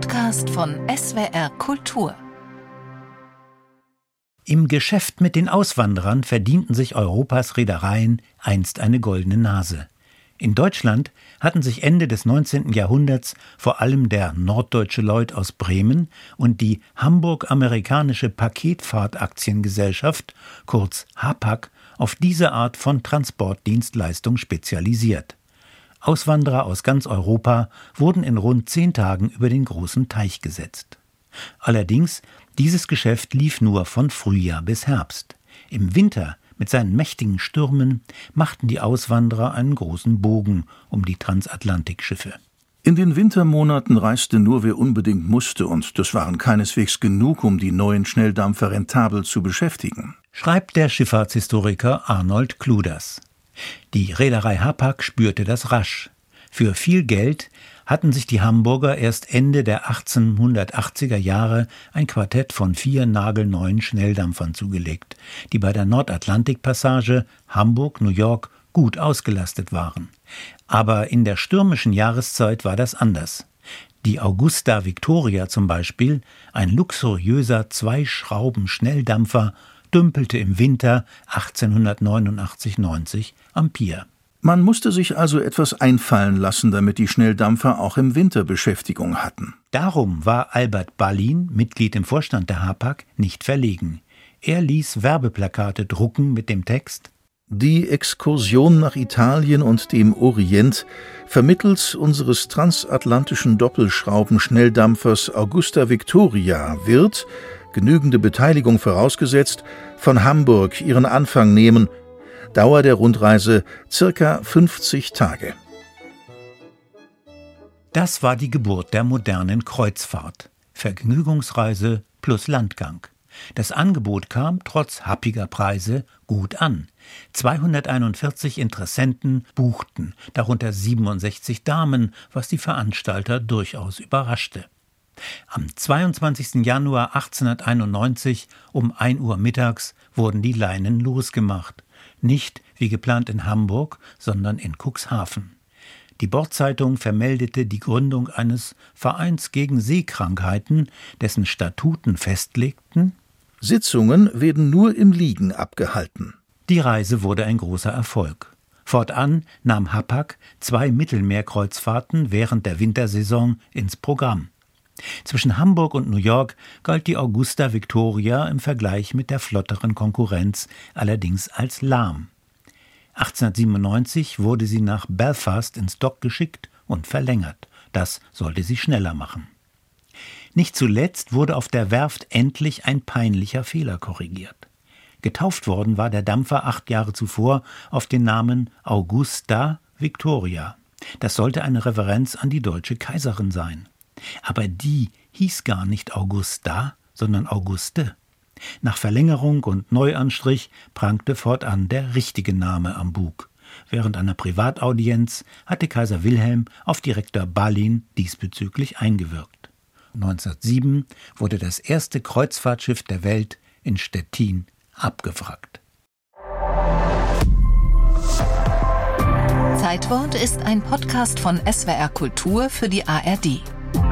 Podcast von SWR Kultur. Im Geschäft mit den Auswanderern verdienten sich Europas Reedereien einst eine goldene Nase. In Deutschland hatten sich Ende des 19. Jahrhunderts vor allem der Norddeutsche Lloyd aus Bremen und die Hamburg-Amerikanische Paketfahrtaktiengesellschaft, kurz HAPAG, auf diese Art von Transportdienstleistung spezialisiert. Auswanderer aus ganz Europa wurden in rund zehn Tagen über den großen Teich gesetzt. Allerdings, dieses Geschäft lief nur von Frühjahr bis Herbst. Im Winter mit seinen mächtigen Stürmen machten die Auswanderer einen großen Bogen um die Transatlantikschiffe. In den Wintermonaten reiste nur wer unbedingt musste, und das waren keineswegs genug, um die neuen Schnelldampfer rentabel zu beschäftigen. Schreibt der Schifffahrtshistoriker Arnold Kluders. Die Reederei Hapag spürte das rasch. Für viel Geld hatten sich die Hamburger erst Ende der 1880er Jahre ein Quartett von vier nagelneuen Schnelldampfern zugelegt, die bei der Nordatlantikpassage Hamburg-New York gut ausgelastet waren. Aber in der stürmischen Jahreszeit war das anders. Die Augusta Victoria zum Beispiel, ein luxuriöser Zweischrauben-Schnelldampfer, dümpelte im Winter 1889-90 am Pier. Man musste sich also etwas einfallen lassen, damit die Schnelldampfer auch im Winter Beschäftigung hatten. Darum war Albert Ballin, Mitglied im Vorstand der HAPAG, nicht verlegen. Er ließ Werbeplakate drucken mit dem Text Die Exkursion nach Italien und dem Orient vermittels unseres transatlantischen Doppelschrauben-Schnelldampfers Augusta Victoria wird, genügende Beteiligung vorausgesetzt, von Hamburg ihren Anfang nehmen Dauer der Rundreise circa 50 Tage. Das war die Geburt der modernen Kreuzfahrt. Vergnügungsreise plus Landgang. Das Angebot kam trotz happiger Preise gut an. 241 Interessenten buchten, darunter 67 Damen, was die Veranstalter durchaus überraschte. Am 22. Januar 1891 um 1 Uhr mittags wurden die Leinen losgemacht nicht wie geplant in Hamburg, sondern in Cuxhaven. Die Bordzeitung vermeldete die Gründung eines Vereins gegen Seekrankheiten, dessen Statuten festlegten Sitzungen werden nur im Liegen abgehalten. Die Reise wurde ein großer Erfolg. Fortan nahm Hapag zwei Mittelmeerkreuzfahrten während der Wintersaison ins Programm. Zwischen Hamburg und New York galt die Augusta Victoria im Vergleich mit der flotteren Konkurrenz allerdings als lahm. 1897 wurde sie nach Belfast ins Dock geschickt und verlängert. Das sollte sie schneller machen. Nicht zuletzt wurde auf der Werft endlich ein peinlicher Fehler korrigiert. Getauft worden war der Dampfer acht Jahre zuvor auf den Namen Augusta Victoria. Das sollte eine Reverenz an die deutsche Kaiserin sein. Aber die hieß gar nicht Augusta, sondern Auguste. Nach Verlängerung und Neuanstrich prangte fortan der richtige Name am Bug. Während einer Privataudienz hatte Kaiser Wilhelm auf Direktor Balin diesbezüglich eingewirkt. 1907 wurde das erste Kreuzfahrtschiff der Welt in Stettin abgewrackt. Zeitwort ist ein Podcast von SWR Kultur für die ARD.